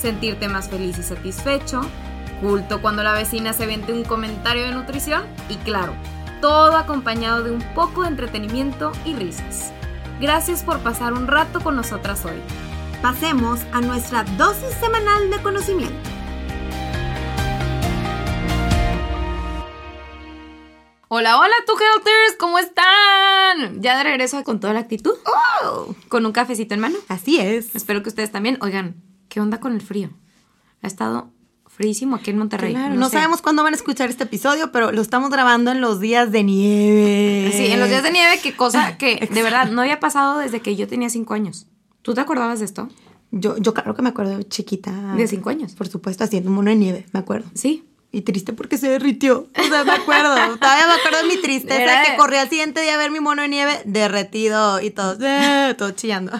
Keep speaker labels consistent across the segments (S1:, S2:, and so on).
S1: sentirte más feliz y satisfecho, culto cuando la vecina se vende un comentario de nutrición y claro, todo acompañado de un poco de entretenimiento y risas. Gracias por pasar un rato con nosotras hoy.
S2: Pasemos a nuestra dosis semanal de conocimiento.
S1: Hola, hola, tu Helters, ¿cómo están? ¿Ya de regreso con toda la actitud?
S2: Oh,
S1: ¿Con un cafecito en mano?
S2: así es.
S1: Espero que ustedes también. Oigan, ¿qué onda con el frío? Ha estado fríísimo aquí en Monterrey.
S2: Claro, no,
S1: sé.
S2: sabemos cuándo van a escuchar este episodio, pero lo estamos grabando en los días de nieve.
S1: Sí, en los días de nieve, qué cosa que de verdad no había pasado desde que yo tenía cinco años. ¿Tú te acordabas de esto?
S2: Yo, yo claro que me acuerdo de chiquita.
S1: De cinco años.
S2: Por supuesto, haciendo un mono de nieve, me acuerdo.
S1: Sí.
S2: Y triste porque se derritió. O sea, me acuerdo. Todavía me acuerdo de mi tristeza
S1: Era
S2: que corrí al siguiente día a ver mi mono de nieve derretido y todo, eh, todo chillando.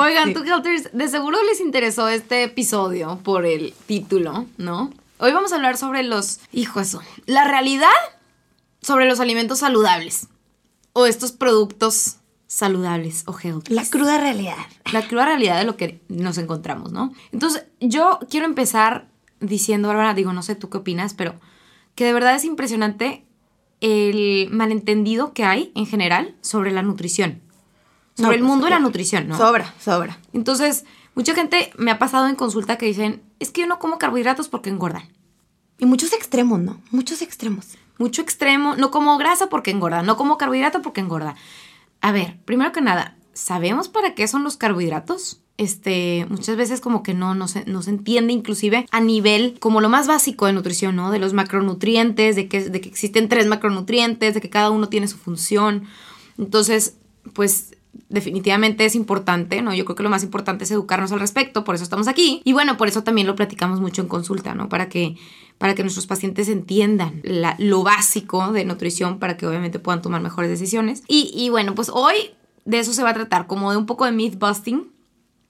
S1: Oigan,
S2: Sí.
S1: tú Helters, de seguro les interesó este episodio por el título, ¿no? Hoy vamos a hablar sobre los, hijo eso, la realidad sobre los alimentos saludables o estos productos saludables o healthy.
S2: La cruda realidad.
S1: la cruda realidad de lo que nos encontramos, ¿no? Entonces, yo quiero empezar diciendo, Bárbara, digo, no sé tú qué opinas, pero que de verdad es impresionante el malentendido que hay en general sobre la nutrición. Sobre
S2: No,
S1: el mundo de la nutrición, ¿no?
S2: Sobra, sobra.
S1: Entonces, mucha gente me ha pasado en consulta que dicen, es que yo no como carbohidratos porque engordan.
S2: Y muchos extremos, ¿no? Muchos extremos.
S1: Mucho extremo, no como grasa porque engorda, no como carbohidrato porque engorda. A ver, primero que nada, ¿sabemos para qué son los carbohidratos? Este, muchas veces como que no, no, se, no se entiende inclusive a nivel como lo más básico de nutrición, ¿no? De los macronutrientes, de que, de que existen tres macronutrientes, de que cada uno tiene su función. Entonces, pues definitivamente es importante, ¿no? Yo creo que lo más importante es educarnos al respecto, por eso estamos aquí. Y bueno, por eso también lo platicamos mucho en consulta, ¿no? Para que, para que nuestros pacientes entiendan la- lo básico de nutrición para que obviamente puedan tomar mejores decisiones. Y, y bueno, pues hoy de eso se va a tratar, como de un poco de myth busting,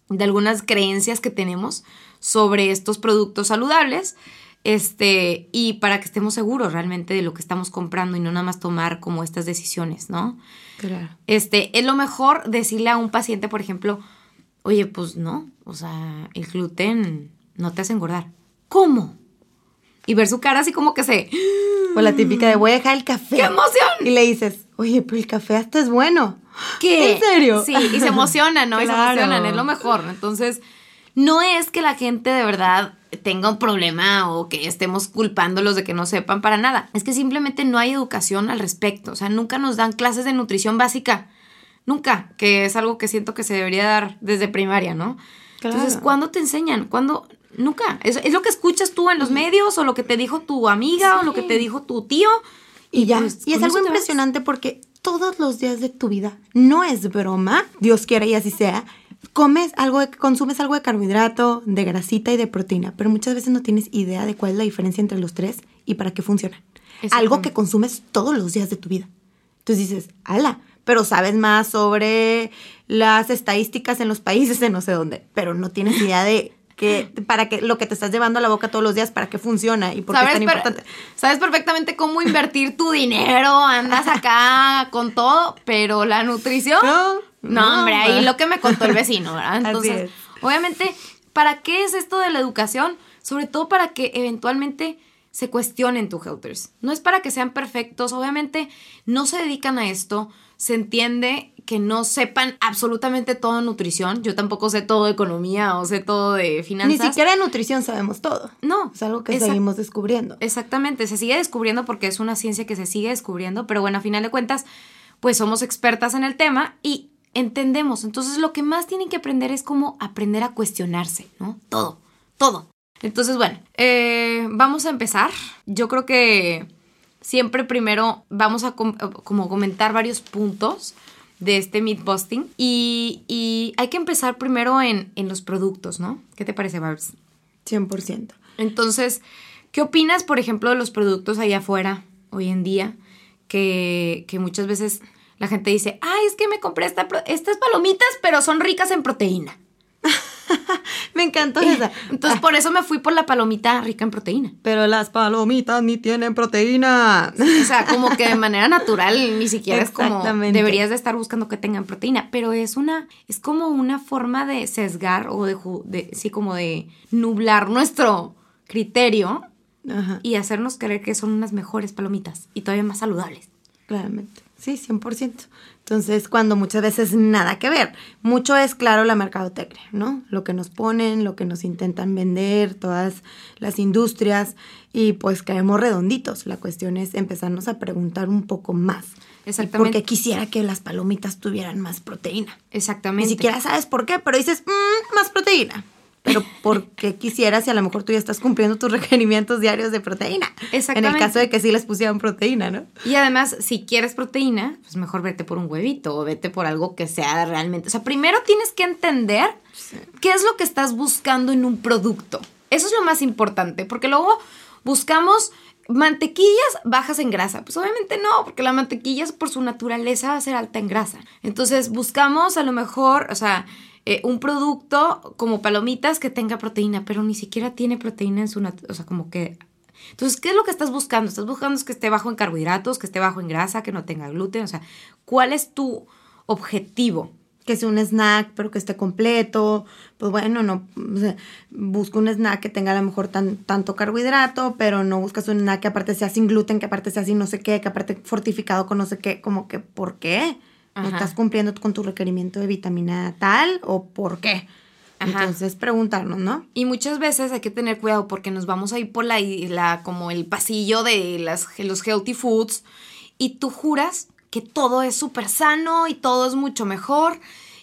S1: de algunas creencias que tenemos sobre estos productos saludables. Este, y para que estemos seguros realmente de lo que estamos comprando y no nada más tomar como estas decisiones, ¿no?
S2: Claro.
S1: Este, es lo mejor decirle a un paciente, por ejemplo, oye, pues no, o sea, el gluten no te hace engordar. ¿Cómo? Y ver su cara así como que se...
S2: O la típica de voy a dejar el café.
S1: ¡Qué emoción!
S2: Y le dices, oye, pero el café hasta es bueno.
S1: ¿Qué?
S2: ¿En serio?
S1: Sí, y se emocionan, ¿no? Y se emocionan, es lo mejor. Entonces, no es que la gente de verdad tenga un problema o que estemos culpándolos de que no sepan para nada. Es que simplemente no hay educación al respecto. O sea, nunca nos dan clases de nutrición básica. Nunca, que es algo que siento que se debería dar desde primaria, ¿no?
S2: Claro.
S1: Entonces, ¿cuándo te enseñan? ¿Cuándo? Nunca. Es, es lo que escuchas tú en los medios o lo que te dijo tu amiga o lo que te dijo tu tío.
S2: Y ya.
S1: pues,
S2: y es algo impresionante porque todos los días de tu vida, no es broma, Dios quiera y así sea, comes algo, de, consumes algo de carbohidrato, de grasita y de proteína, pero muchas veces no tienes idea de cuál es la diferencia entre los tres y para qué funcionan. Algo que consumes todos los días de tu vida. Entonces dices, ala, pero sabes más sobre las estadísticas en los países de no sé dónde, pero no tienes idea de que para qué lo que te estás llevando a la boca todos los días para qué funciona y por qué es tan importante.
S1: sabes perfectamente cómo invertir tu dinero, andas acá con todo, pero la nutrición.
S2: No,
S1: No, hombre, ahí lo que me contó el vecino, ¿verdad? Entonces,
S2: es.
S1: obviamente, ¿para qué es esto de la educación? Sobre todo para que eventualmente se cuestionen tu helters. No es para que sean perfectos, obviamente no se dedican a esto, se entiende que no sepan absolutamente todo de nutrición, yo tampoco sé todo de economía o sé todo de
S2: Ni
S1: finanzas.
S2: siquiera de nutrición sabemos todo.
S1: No,
S2: Es algo que seguimos descubriendo.
S1: Exactamente, se sigue descubriendo porque es una ciencia que se sigue descubriendo, pero bueno, a final de cuentas, pues somos expertas en el tema y entendemos. Entonces, lo que más tienen que aprender es cómo aprender a cuestionarse, ¿no? Todo, todo. Entonces, bueno, eh, vamos a empezar. Yo creo que siempre primero vamos a com- como comentar varios puntos de este meat busting y, y hay que empezar primero en, en los productos, ¿no? ¿Qué te parece, Barbs?
S2: 100%.
S1: Entonces, ¿qué opinas, por ejemplo, de los productos allá afuera hoy en día? Que, que muchas veces la gente dice, ay, es que me compré esta, estas palomitas, pero son ricas en proteína.
S2: me encantó esa.
S1: Entonces, ah. por eso me fui por la palomita rica en proteína.
S2: Pero las palomitas ni tienen proteína.
S1: O sea, como que de manera natural, ni siquiera es como deberías de estar buscando que tengan proteína. Pero es una, es como una forma de sesgar o de, de sí, como de nublar nuestro criterio y hacernos creer que son unas mejores palomitas y todavía más saludables.
S2: Claramente. Sí, 100%. Entonces, cuando muchas veces nada que ver. Mucho es, claro, la mercadotecnia, ¿no? Lo que nos ponen, lo que nos intentan vender, todas las industrias, y pues caemos redonditos. La cuestión es empezarnos a preguntar un poco más. Exactamente. Porque quisiera que las palomitas tuvieran más proteína.
S1: Exactamente.
S2: Ni siquiera sabes por qué, pero dices, mmm, más proteína pero porque quisieras y a lo mejor tú ya estás cumpliendo tus requerimientos diarios de proteína. Exactamente. En el caso de que sí les pusieran proteína, ¿no?
S1: Y además, si quieres proteína, pues mejor vete por un huevito o vete por algo que sea realmente. O sea, primero tienes que entender qué es lo que estás buscando en un producto. Eso es lo más importante, porque luego buscamos mantequillas bajas en grasa. Pues obviamente no, porque la mantequilla por su naturaleza va a ser alta en grasa. Entonces buscamos a lo mejor, o sea, eh, un producto como palomitas que tenga proteína, pero ni siquiera tiene proteína en su... O sea, como que... Entonces, ¿qué es lo que estás buscando? Estás buscando que esté bajo en carbohidratos, que esté bajo en grasa, que no tenga gluten. O sea, ¿cuál es tu objetivo?
S2: que sea un snack, pero que esté completo. Pues bueno, no, o busca un snack que tenga a lo mejor tan, tanto carbohidrato, pero no buscas un snack que aparte sea sin gluten, que aparte sea sin no sé qué, que aparte fortificado con no sé qué, como que, ¿por qué? ¿No estás cumpliendo con tu requerimiento de vitamina tal o por qué? Entonces preguntarnos, ¿no?
S1: Y muchas veces hay que tener cuidado porque nos vamos a ir por la, la como el pasillo de las, los healthy foods y tú juras que todo es súper sano y todo es mucho mejor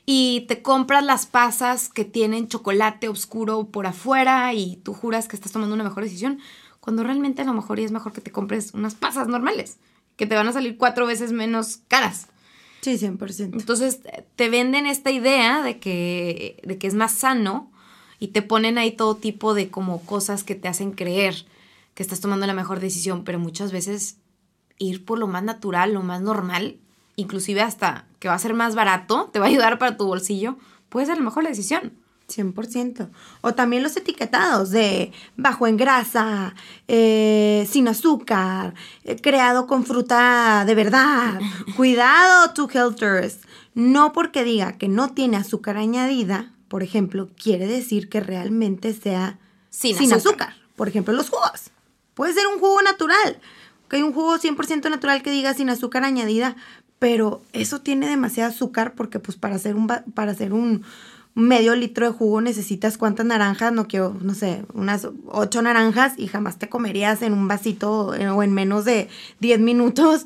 S1: y te compras las pasas que tienen chocolate oscuro por afuera y tú juras que estás tomando una mejor decisión cuando realmente a lo mejor es mejor que te compres unas pasas normales que te van a salir cuatro veces menos caras.
S2: Sí, 100%.
S1: Entonces te venden esta idea de que, de que es más sano y te ponen ahí todo tipo de como cosas que te hacen creer que estás tomando la mejor decisión, pero muchas veces ir por lo más natural, lo más normal, inclusive hasta que va a ser más barato, te va a ayudar para tu bolsillo, puede ser la mejor decisión.
S2: 100%. O también los etiquetados de bajo en grasa, eh, sin azúcar, eh, creado con fruta de verdad. Cuidado, to healthers. No porque diga que no tiene azúcar añadida, por ejemplo, quiere decir que realmente sea sin, azúcar. azúcar. Por ejemplo, los jugos. Puede ser un jugo natural. Que hay un jugo 100% natural que diga sin azúcar añadida, pero eso tiene demasiado azúcar porque pues para hacer un, para hacer un, medio litro de jugo necesitas cuántas naranjas, no quiero, no sé, unas ocho naranjas y jamás te comerías en un vasito eh, o en menos de 10 minutos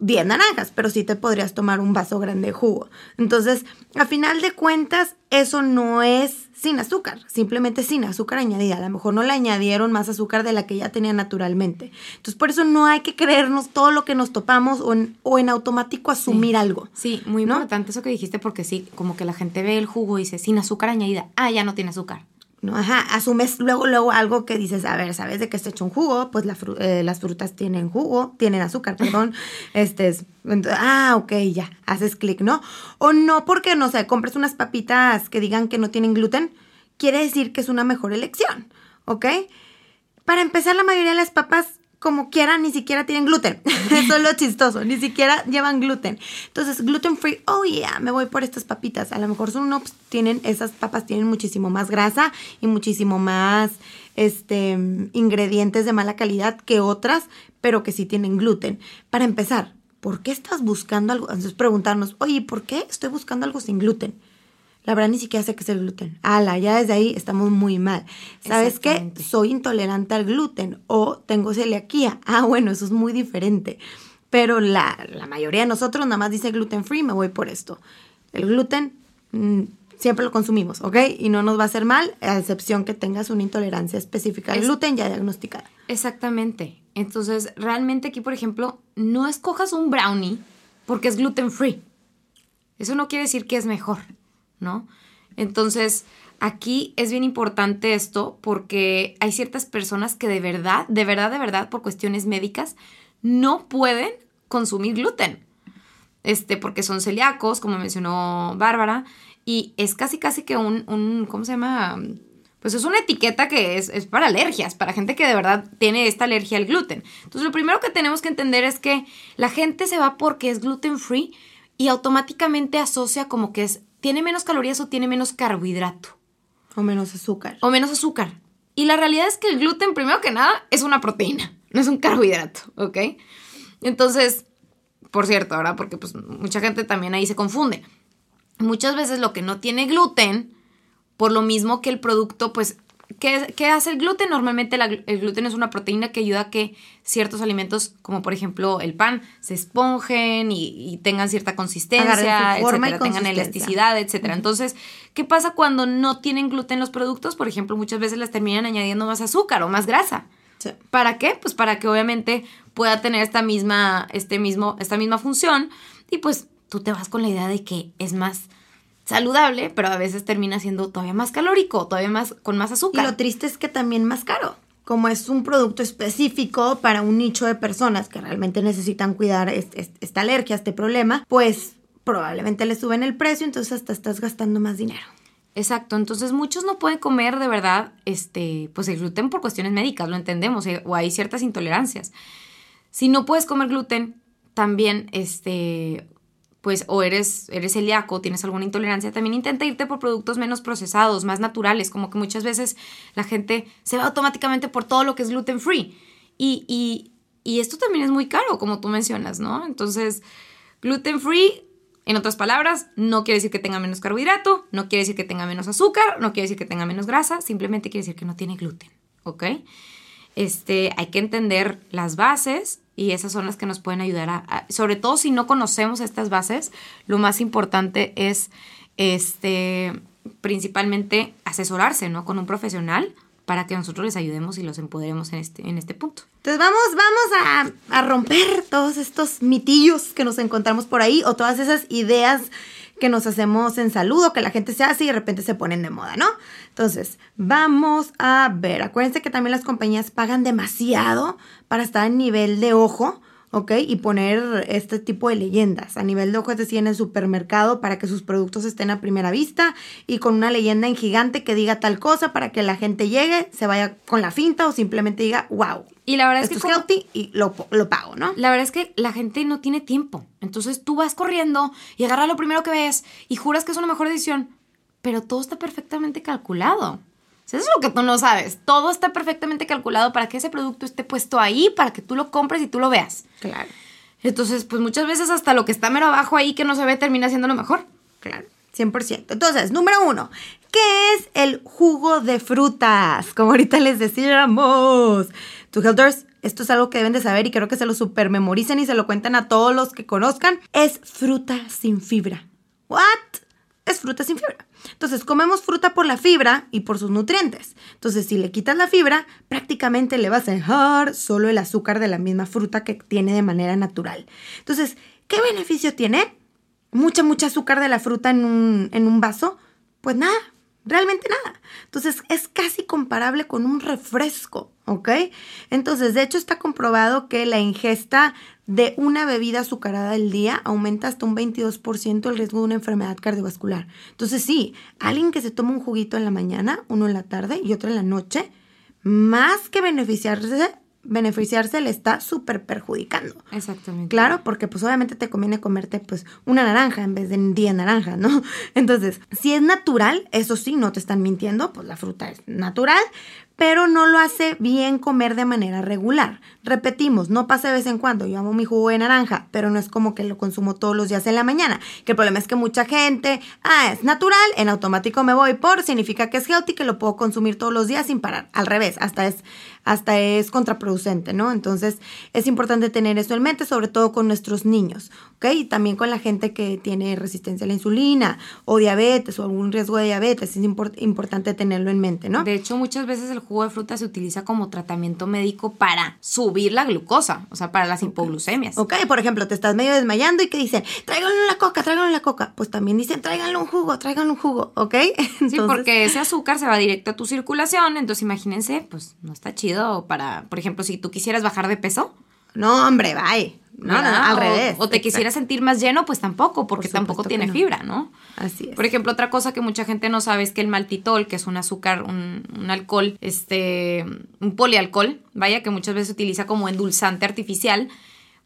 S2: 10 naranjas, pero sí te podrías tomar un vaso grande de jugo. Entonces, a final de cuentas, eso no es sin azúcar, simplemente sin azúcar añadida. A lo mejor no le añadieron más azúcar de la que ya tenía naturalmente. Entonces, por eso no hay que creernos todo lo que nos topamos o en, o en automático asumir algo.
S1: Sí, muy importante eso que dijiste porque sí, como que la gente ve el jugo y dice sin azúcar añadida. Ah, ya no tiene azúcar.
S2: ¿No? Ajá, asumes luego, luego algo que dices, a ver, ¿sabes de qué está hecho un jugo? Pues eh, las frutas tienen jugo, tienen azúcar, perdón. este es, ah, ok, ya, haces clic, ¿no? O no porque, no sé, compres unas papitas que digan que no tienen gluten, quiere decir que es una mejor elección, ¿ok? Para empezar, la mayoría de las papas como quieran, ni siquiera tienen gluten. Eso es lo chistoso, ni siquiera llevan gluten. Entonces, gluten free, oh yeah, me voy por estas papitas. A lo mejor son no, pues, tienen, esas papas tienen muchísimo más grasa y muchísimo más este, ingredientes de mala calidad que otras, pero que sí tienen gluten. Para empezar, ¿por qué estás buscando algo? Entonces, preguntarnos, oye, ¿por qué estoy buscando algo sin gluten? La verdad ni siquiera sé qué es el gluten. Ala, ya desde ahí estamos muy mal. ¿Sabes qué? Soy intolerante al gluten o tengo celiaquía. Ah, bueno, eso es muy diferente. Pero la, mayoría de nosotros nada más dice gluten free, me voy por esto. El gluten mm, siempre lo consumimos, ¿ok? Y no nos va a hacer mal, a excepción que tengas una intolerancia específica al gluten ya diagnosticada.
S1: Exactamente. Entonces, realmente aquí, por ejemplo, no escojas un brownie porque es gluten free. Eso no quiere decir que es mejor. ¿No? Entonces, aquí es bien importante esto porque hay ciertas personas que de verdad, de verdad, de verdad, por cuestiones médicas, no pueden consumir gluten. Este, porque son celíacos, como mencionó Bárbara, y es casi, casi que un, un ¿cómo se llama? Pues es una etiqueta que es, es para alergias, para gente que de verdad tiene esta alergia al gluten. Entonces, lo primero que tenemos que entender es que la gente se va porque es gluten free y automáticamente asocia como que es, tiene menos calorías o tiene menos carbohidrato.
S2: O menos azúcar.
S1: O menos azúcar. Y la realidad es que el gluten, primero que nada, es una proteína, no es un carbohidrato, ¿ok? Entonces, por cierto, ahora, porque pues mucha gente también ahí se confunde. Muchas veces lo que no tiene gluten, por lo mismo que el producto, pues, ¿qué, hace el gluten? Normalmente el gluten es una proteína que ayuda a que ciertos alimentos, como por ejemplo el pan, se esponjen y, tengan cierta consistencia, etcétera, tengan elasticidad, etcétera. Entonces, ¿qué pasa cuando no tienen gluten los productos? Por ejemplo, muchas veces les terminan añadiendo más azúcar o más grasa. ¿Para qué? Pues para que obviamente pueda tener esta misma, este mismo, esta misma función y pues tú te vas con la idea de que es más saludable, pero a veces termina siendo todavía más calórico, todavía más con más azúcar.
S2: Y lo triste es que también más caro. Como es un producto específico para un nicho de personas que realmente necesitan cuidar esta alergia, este problema, pues probablemente le suben el precio, entonces hasta estás gastando más dinero.
S1: Exacto, entonces muchos no pueden comer de verdad este, pues el gluten por cuestiones médicas, lo entendemos, eh, o hay ciertas intolerancias. Si no puedes comer gluten, también este, pues o eres, eres celíaco, tienes alguna intolerancia, también intenta irte por productos menos procesados, más naturales, como que muchas veces la gente se va automáticamente por todo lo que es gluten free. Y, y, y esto también es muy caro, como tú mencionas, ¿no? Entonces, gluten free, en otras palabras, no quiere decir que tenga menos carbohidrato, no quiere decir que tenga menos azúcar, no quiere decir que tenga menos grasa, simplemente quiere decir que no tiene gluten, ¿ok? Este, hay que entender las bases y esas son las que nos pueden ayudar a, sobre todo si no conocemos estas bases, lo más importante es este principalmente asesorarse, ¿no? Con un profesional para que nosotros les ayudemos y los empoderemos en este, en este punto.
S2: Entonces vamos, vamos a, a romper todos estos mitillos que nos encontramos por ahí o todas esas ideas que nos hacemos en salud o que la gente se hace y de repente se ponen de moda, ¿no? Entonces, vamos a ver. Acuérdense que también las compañías pagan demasiado para estar en nivel de ojo. ¿Ok? Y poner este tipo de leyendas a nivel de ojo, es decir, en el supermercado para que sus productos estén a primera vista y con una leyenda en gigante que diga tal cosa para que la gente llegue, se vaya con la finta o simplemente diga, wow.
S1: Y la verdad es que
S2: es healthy y lo, lo, pago, ¿no?
S1: La verdad es que la gente no tiene tiempo. Entonces tú vas corriendo y agarras lo primero que ves y juras que es una mejor decisión, pero todo está perfectamente calculado. Eso es lo que tú no sabes. Todo está perfectamente calculado para que ese producto esté puesto ahí, para que tú lo compres y tú lo veas.
S2: Claro.
S1: Entonces, pues muchas veces hasta lo que está mero abajo ahí que no se ve termina siendo lo mejor.
S2: Claro. 100%. Entonces, número uno, ¿qué es el jugo de frutas? Como ahorita les decíamos. Tu Healthers, esto es algo que deben de saber y creo que se lo super memoricen y se lo cuentan a todos los que conozcan. Es fruta sin fibra. ¿What? Es fruta sin fibra. Entonces, comemos fruta por la fibra y por sus nutrientes. Entonces, si le quitas la fibra, prácticamente le vas a dejar solo el azúcar de la misma fruta que tiene de manera natural. Entonces, ¿qué beneficio tiene? Mucha, mucha azúcar de la fruta en un, en un vaso. Pues nada, realmente nada. Entonces, es casi comparable con un refresco, ¿ok? Entonces, de hecho, está comprobado que la ingesta de una bebida azucarada al día aumenta hasta un 22% el riesgo de una enfermedad cardiovascular. Entonces sí, alguien que se toma un juguito en la mañana, uno en la tarde y otro en la noche, más que beneficiarse, beneficiarse le está súper perjudicando.
S1: Exactamente.
S2: Claro, porque pues obviamente te conviene comerte pues una naranja en vez de 10 naranjas, ¿no? Entonces, si es natural, eso sí, no te están mintiendo, pues la fruta es natural, pero no lo hace bien comer de manera regular. Repetimos, no pasa de vez en cuando. Yo amo mi jugo de naranja, pero no es como que lo consumo todos los días en la mañana. Que el problema es que mucha gente, ah, es natural, en automático me voy por, significa que es healthy, que lo puedo consumir todos los días sin parar. Al revés, hasta es hasta es contraproducente, ¿no? Entonces es importante tener eso en mente, sobre todo con nuestros niños, ¿ok? Y también con la gente que tiene resistencia a la insulina o diabetes o algún riesgo de diabetes, es importante tenerlo en mente, ¿no?
S1: De hecho, muchas veces el jugo de fruta se utiliza como tratamiento médico para subir la glucosa, o sea, para las hipoglucemias.
S2: Ok, por ejemplo, te estás medio desmayando y que dicen, tráiganle la coca, tráiganle la coca. Pues también dicen, tráiganle un jugo, tráiganle un jugo, ¿ok?
S1: Sí, porque ese azúcar se va directo a tu circulación, entonces imagínense, pues no está chido para, por ejemplo, si tú quisieras bajar de peso.
S2: No, hombre, bye. No, no, al revés.
S1: O te quisieras sentir más lleno, pues tampoco, porque tampoco tiene fibra, ¿no?
S2: Así es.
S1: Por ejemplo, otra cosa que mucha gente no sabe es que el maltitol, que es un azúcar, un, un alcohol, este, un polialcohol, vaya, que muchas veces se utiliza como endulzante artificial,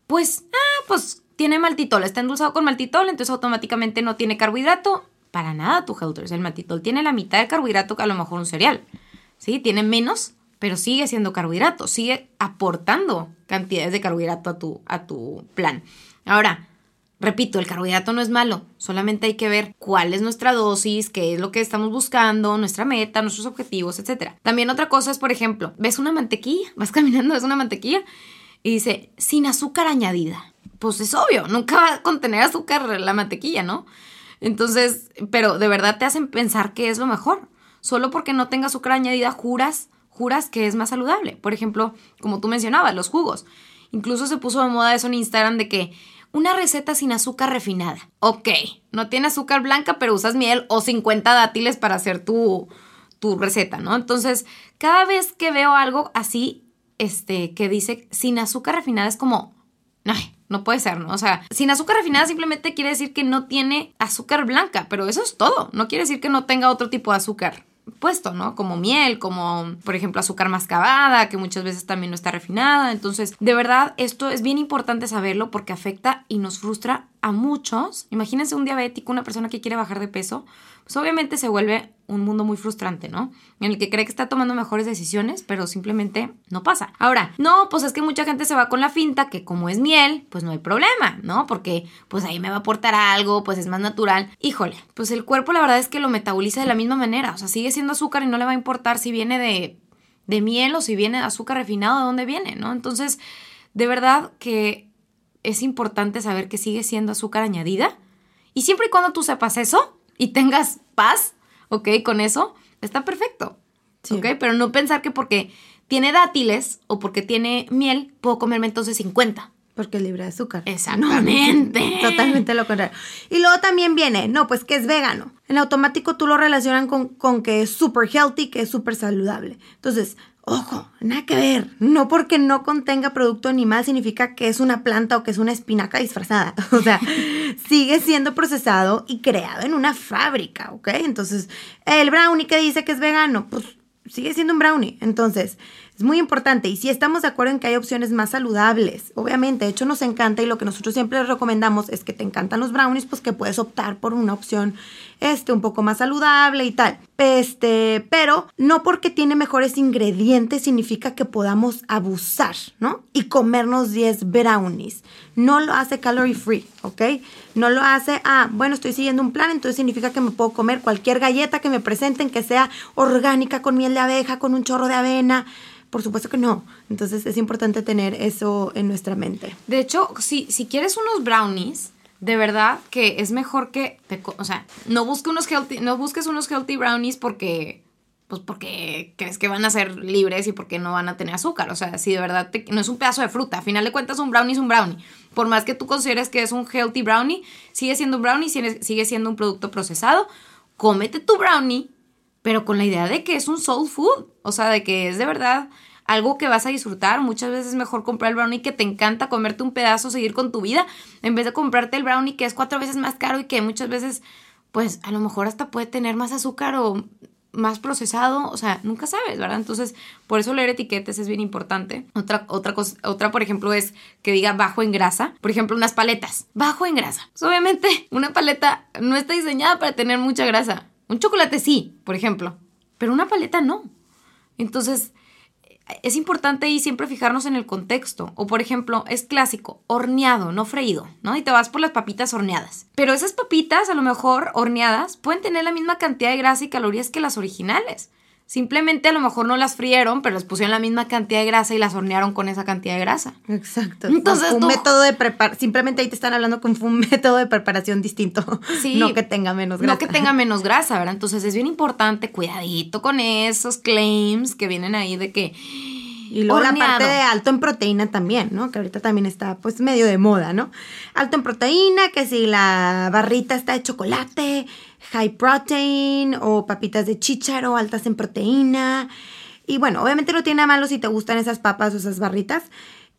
S1: pues, ah, pues tiene maltitol, está endulzado con maltitol, entonces automáticamente no tiene carbohidrato. Para nada, tu Helters. El maltitol tiene la mitad de carbohidrato que a lo mejor un cereal. ¿Sí? Tiene menos, pero sigue siendo carbohidrato, sigue aportando cantidades de carbohidrato a tu, a tu plan. Ahora, repito, el carbohidrato no es malo, solamente hay que ver cuál es nuestra dosis, qué es lo que estamos buscando, nuestra meta, nuestros objetivos, etc. También otra cosa es, por ejemplo, ves una mantequilla, vas caminando, ves una mantequilla y dice, sin azúcar añadida. Pues es obvio, nunca va a contener azúcar la mantequilla, ¿no? Entonces, pero de verdad te hacen pensar que es lo mejor. Solo porque no tenga azúcar añadida, juras juras que es más saludable. Por ejemplo, como tú mencionabas, los jugos. Incluso se puso de moda eso en Instagram de que una receta sin azúcar refinada. Ok, no tiene azúcar blanca, pero usas miel o 50 dátiles para hacer tu, tu receta, ¿no? Entonces, cada vez que veo algo así, este, que dice sin azúcar refinada, es como, no puede ser, ¿no? O sea, sin azúcar refinada simplemente quiere decir que no tiene azúcar blanca, pero eso es todo. No quiere decir que no tenga otro tipo de azúcar puesto, ¿no? Como miel, como por ejemplo azúcar mascabada, que muchas veces también no está refinada. Entonces, de verdad, esto es bien importante saberlo porque afecta y nos frustra a muchos. Imagínense un diabético, una persona que quiere bajar de peso, pues obviamente se vuelve un mundo muy frustrante, ¿no? En el que cree que está tomando mejores decisiones, pero simplemente no pasa. Ahora, no, pues es que mucha gente se va con la finta que como es miel, pues no hay problema, ¿no? Porque pues ahí me va a aportar algo, pues es más natural. Híjole, pues el cuerpo la verdad es que lo metaboliza de la misma manera, o sea, sigue siendo azúcar y no le va a importar si viene de, de miel o si viene de azúcar refinado, de dónde viene, ¿no? Entonces, de verdad que es importante saber que sigue siendo azúcar añadida y siempre y cuando tú sepas eso y tengas paz ¿ok? Con eso está perfecto, ¿ok? Pero no pensar que porque tiene dátiles o porque tiene miel, puedo comerme entonces 50.
S2: Porque es libre de azúcar.
S1: Exactamente.
S2: totalmente lo contrario. Y luego también viene, no, pues que es vegano. En automático tú lo relacionan con, con que es súper healthy, que es súper saludable. Entonces, Ojo, nada que ver. No porque no contenga producto animal significa que es una planta o que es una espinaca disfrazada. O sea, sigue siendo procesado y creado en una fábrica, ¿ok? Entonces, el brownie que dice que es vegano, pues sigue siendo un brownie. Entonces, es muy importante. Y si estamos de acuerdo en que hay opciones más saludables, obviamente, de hecho nos encanta y lo que nosotros siempre recomendamos es que te encantan los brownies, pues que puedes optar por una opción este, un poco más saludable y tal. Este, pero no porque tiene mejores ingredientes significa que podamos abusar, ¿no? Y comernos 10 brownies. No lo hace calorie free, ¿ok? No lo hace, ah, bueno, estoy siguiendo un plan, entonces significa que me puedo comer cualquier galleta que me presenten que sea orgánica, con miel de abeja, con un chorro de avena. Por supuesto que no. Entonces es importante tener eso en nuestra mente.
S1: De hecho, si, si quieres unos brownies, de verdad que es mejor que, o sea, no, busque unos healthy, no busques unos healthy brownies porque, pues porque crees que van a ser libres y porque no van a tener azúcar. O sea, si de verdad no es un pedazo de fruta, a final de cuentas un brownie es un brownie. Por más que tú consideres que es un healthy brownie, sigue siendo un brownie, sigue siendo un producto procesado. Cómete tu brownie pero con la idea de que es un soul food, o sea, de que es de verdad algo que vas a disfrutar. Muchas veces es mejor comprar el brownie que te encanta, comerte un pedazo, seguir con tu vida, en vez de comprarte el brownie que es cuatro veces más caro y que muchas veces, pues a lo mejor hasta puede tener más azúcar o más procesado, o sea, nunca sabes, ¿verdad? Entonces, por eso leer etiquetas es bien importante. Otra, otra cosa, otra, por ejemplo, es que diga bajo en grasa. Por ejemplo, unas paletas, bajo en grasa. Pues, obviamente, una paleta no está diseñada para tener mucha grasa. Un chocolate sí, por ejemplo, pero una paleta no. Entonces, es importante ahí siempre fijarnos en el contexto. O por ejemplo, es clásico, horneado, no freído, ¿no? Y te vas por las papitas horneadas. Pero esas papitas, a lo mejor horneadas, pueden tener la misma cantidad de grasa y calorías que las originales. Simplemente a lo mejor no las frieron, pero les pusieron la misma cantidad de grasa y las hornearon con esa cantidad de grasa.
S2: Exacto. Entonces, un método de preparación, simplemente ahí te están hablando con un método de preparación distinto. Sí. No que tenga menos grasa.
S1: No que tenga menos grasa, ¿verdad? Entonces es bien importante, cuidadito con esos claims que vienen ahí de que
S2: y luego la parte de alto en proteína también, ¿no? Que ahorita también está pues medio de moda, ¿no? Alto en proteína, que si la barrita está de chocolate, high protein o papitas de chícharo altas en proteína. Y bueno, obviamente no tiene nada malo si te gustan esas papas o esas barritas.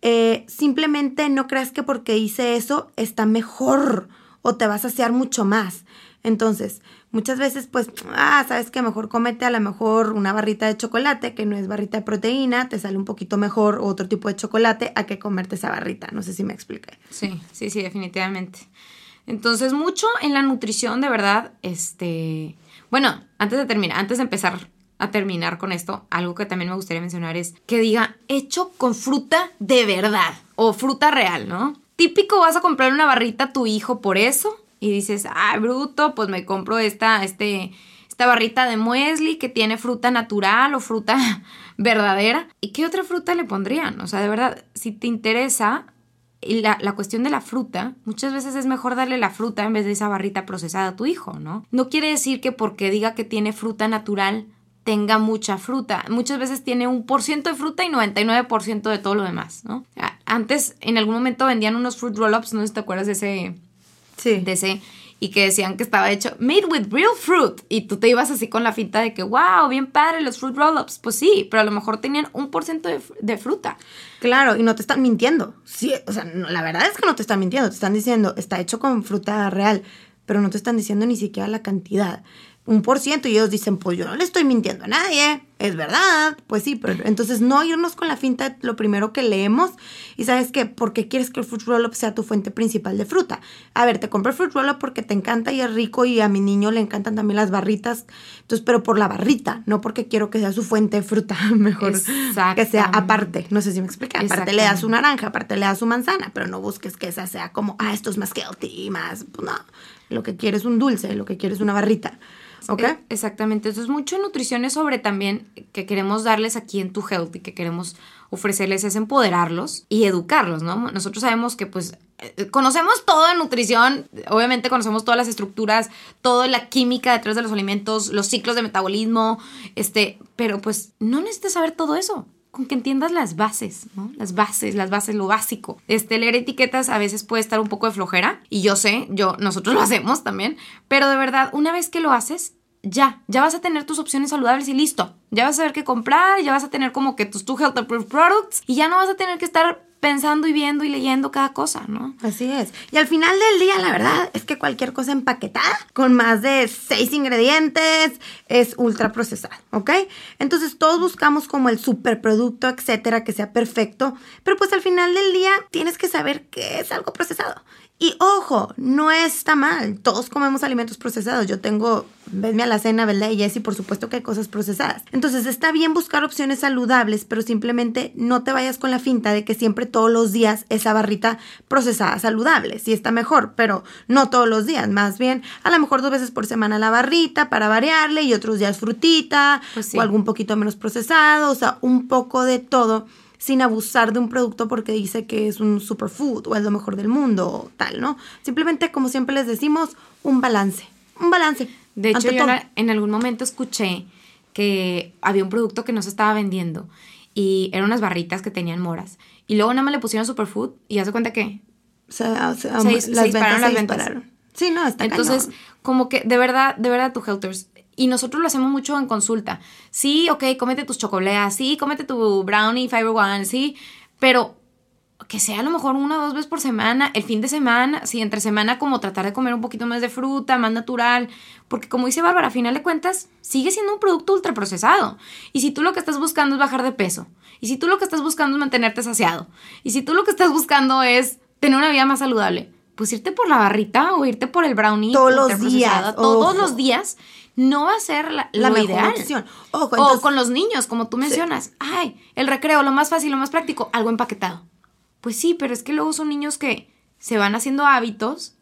S2: Eh, simplemente no creas que porque hice eso está mejor o te vas a saciar mucho más. Entonces, muchas veces pues, ah, sabes que mejor comete a lo mejor una barrita de chocolate, que no es barrita de proteína, te sale un poquito mejor otro tipo de chocolate a que comerte esa barrita. No sé si me expliqué.
S1: Sí, sí, sí, definitivamente. Entonces, mucho en la nutrición, de verdad, este... Bueno, antes de terminar, antes de empezar a terminar con esto, algo que también me gustaría mencionar es que diga hecho con fruta de verdad o fruta real, ¿no? Típico vas a comprar una barrita a tu hijo por eso y dices, ah, bruto, pues me compro esta, este, esta barrita de muesli que tiene fruta natural o fruta verdadera. ¿Y qué otra fruta le pondrían? O sea, de verdad, si te interesa la, la cuestión de la fruta, muchas veces es mejor darle la fruta en vez de esa barrita procesada a tu hijo, ¿no? No quiere decir que porque diga que tiene fruta natural tenga mucha fruta. Muchas veces tiene un por ciento de fruta y 99% de todo lo demás, ¿no? Antes, en algún momento vendían unos fruit roll-ups, no sé si te acuerdas de ese Sí. De ese, y que decían que estaba hecho made with real fruit. Y tú te ibas así con la finta de que, wow, bien padre los fruit roll-ups. Pues sí, pero a lo mejor tenían un por ciento de, fruta.
S2: Claro, y no te están mintiendo. Sí, o sea, la verdad es que no te están mintiendo. Te están diciendo, está hecho con fruta real, pero no te están diciendo ni siquiera la cantidad un por ciento y ellos dicen, pues yo no le estoy mintiendo a nadie, es verdad, pues sí, pero entonces no irnos con la finta lo primero que leemos y sabes que, ¿por qué quieres que el fruit roll up sea tu fuente principal de fruta? A ver, te compré el fruit roll up porque te encanta y es rico y a mi niño le encantan también las barritas, entonces, pero por la barrita, no porque quiero que sea su fuente de fruta, mejor que sea aparte, no sé si me explica, aparte le das su naranja, aparte le das su manzana, pero no busques que esa sea como, ah, esto es más healthy, más, pues no, lo que quieres es un dulce, lo que quieres es una barrita. ¿Ok?
S1: E, exactamente. Entonces, mucho nutrición es sobre también que queremos darles aquí en Tu Health y que queremos ofrecerles es empoderarlos y educarlos, ¿no? Nosotros sabemos que pues eh, conocemos todo de nutrición, obviamente conocemos todas las estructuras, toda la química detrás de los alimentos, los ciclos de metabolismo, este, pero pues no necesitas saber todo eso con que entiendas las bases, ¿no? Las bases, las bases, lo básico. Este, leer etiquetas a veces puede estar un poco de flojera, y yo sé, yo, nosotros lo hacemos también, pero de verdad, una vez que lo haces, ya, ya vas a tener tus opciones saludables y listo. Ya vas a saber qué comprar, ya vas a tener como que tus two health approved products y ya no vas a tener que estar pensando y viendo y leyendo cada cosa, ¿no?
S2: Así es. Y al final del día, la verdad es que cualquier cosa empaquetada con más de seis ingredientes es ultra procesada, ¿ok? Entonces todos buscamos como el superproducto, etcétera, que sea perfecto, pero pues al final del día tienes que saber que es algo procesado. Y ojo, no está mal. Todos comemos alimentos procesados. Yo tengo, venme a la cena, ¿verdad? Y Jessie, por supuesto que hay cosas procesadas. Entonces está bien buscar opciones saludables, pero simplemente no te vayas con la finta de que siempre todos los días esa barrita procesada saludable. Sí está mejor, pero no todos los días. Más bien, a lo mejor dos veces por semana la barrita para variarle y otros días frutita pues o algo un poquito menos procesado. O sea, un poco de todo sin abusar de un producto porque dice que es un superfood o es lo mejor del mundo o tal, ¿no? Simplemente, como siempre les decimos, un balance. Un balance.
S1: De hecho, yo en algún momento escuché que había un producto que no se estaba vendiendo y eran unas barritas que tenían moras. Y luego nada más le pusieron superfood y hace cuenta que
S2: se, se, las dispararon las ventas. Sí, no, está
S1: Entonces, como que de verdad, de verdad, tu Helters, y nosotros lo hacemos mucho en consulta. Sí, ok, cómete tus chocolates, sí, cómete tu brownie Fiber One, sí, pero que sea a lo mejor una o dos veces por semana, el fin de semana, sí, entre semana como tratar de comer un poquito más de fruta, más natural, porque como dice Bárbara, a final de cuentas sigue siendo un producto ultraprocesado. Y si tú lo que estás buscando es bajar de peso, y si tú lo que estás buscando es mantenerte saciado, y si tú lo que estás buscando es tener una vida más saludable, pues irte por la barrita o irte por el brownie.
S2: Todos los días.
S1: Todos los días no va a ser la, la ideal. Opción. o con los niños, como tú mencionas. Ay, el recreo, lo más fácil, lo más práctico, algo empaquetado. Pues sí, pero es que luego son niños que se van haciendo hábitos.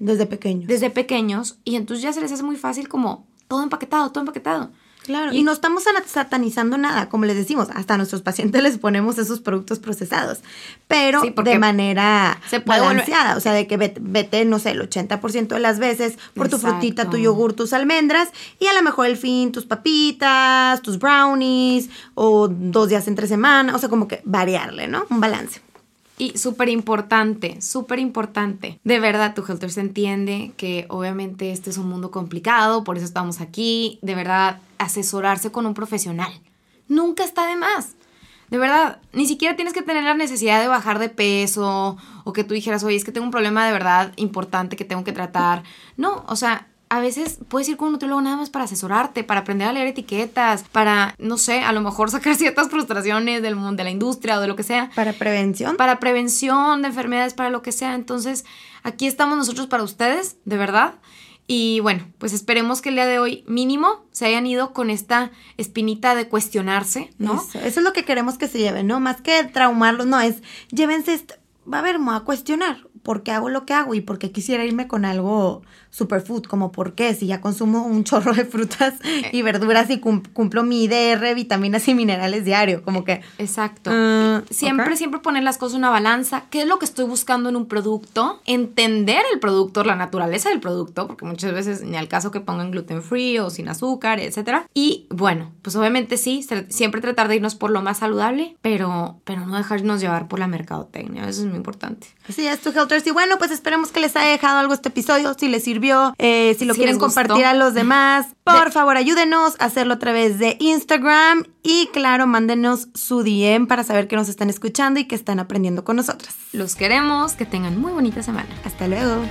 S2: desde pequeños.
S1: Desde pequeños, y entonces ya se les hace muy fácil como todo empaquetado, todo empaquetado.
S2: Claro, y, no estamos satanizando nada, como les decimos, hasta a nuestros pacientes les ponemos esos productos procesados, pero de manera balanceada, o sea, de que vete, no sé, el 80% de las veces por tu frutita, tu yogur, tus almendras, y a lo mejor el fin tus papitas, tus brownies, o dos días entre semana, o sea, como que variarle, ¿no? Un balance.
S1: Y súper importante, súper importante. De verdad, tu Helter se entiende que obviamente este es un mundo complicado, por eso estamos aquí. De verdad, asesorarse con un profesional. Nunca está de más. De verdad, ni siquiera tienes que tener la necesidad de bajar de peso o que tú dijeras, oye, es que tengo un problema de verdad importante que tengo que tratar. No, o sea, a veces puedes ir con un nutriólogo nada más para asesorarte, para aprender a leer etiquetas, para, no sé, a lo mejor sacar ciertas frustraciones del mundo, de la industria o de lo que sea.
S2: Para prevención.
S1: Para prevención de enfermedades, para lo que sea. Entonces, aquí estamos nosotros para ustedes, de verdad. Y bueno, pues esperemos que el día de hoy mínimo se hayan ido con esta espinita de cuestionarse, ¿no?
S2: Eso, eso es lo que queremos que se lleven, ¿no? Más que traumarlos, no, es llévense, va a ver, me a cuestionar por qué hago lo que hago y por qué quisiera irme con algo superfood, como por qué, si ya consumo un chorro de frutas y verduras y cumplo mi IDR, vitaminas y minerales diario, como que...
S1: Exacto. Ah, siempre, siempre poner las cosas en una balanza. ¿Qué es lo que estoy buscando en un producto? Entender el producto, la naturaleza del producto, porque muchas veces ni al caso que pongan gluten free o sin azúcar, etc. Y bueno, pues obviamente sí, siempre tratar de irnos por lo más saludable, pero, pero no dejarnos llevar por la mercadotecnia, eso es muy importante.
S2: Así es, tu Helters. Y bueno, pues esperemos que les haya dejado algo este episodio, si les sirvió eh, si lo quieren compartir a los demás, por favor ayúdenos a hacerlo a través de Instagram y claro, mándenos su DM para saber que nos están escuchando y que están aprendiendo con nosotras.
S1: Los queremos, que tengan muy bonita semana.
S2: Hasta luego.